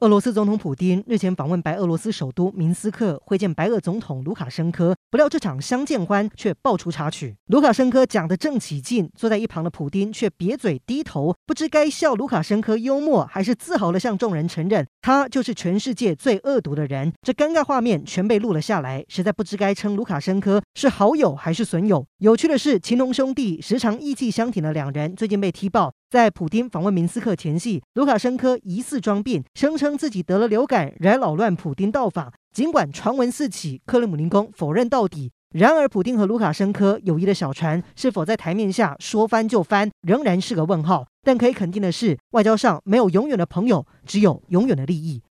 俄罗斯总统普丁日前访问白俄罗斯首都明斯克，会见白俄总统卢卡申科。不料这场相见欢却爆出插曲。卢卡申科讲得正起劲，坐在一旁的普丁却瘪嘴低头，不知该笑卢卡申科幽默，还是自豪地向众人承认他就是全世界最恶毒的人。这尴尬画面全被录了下来，实在不知该称卢卡申科是好友还是损友。有趣的是，情同兄弟、时常意气相挺的两人，最近被踢爆。在普丁访问明斯克前夕，卢卡申科疑似装病，声称自己得了流感，来扰乱普丁到访。尽管传闻四起，克里姆林宫否认到底。然而，普丁和卢卡申科友谊的小船是否在台面下说翻就翻，仍然是个问号。但可以肯定的是，外交上没有永远的朋友，只有永远的利益。